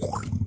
Bye.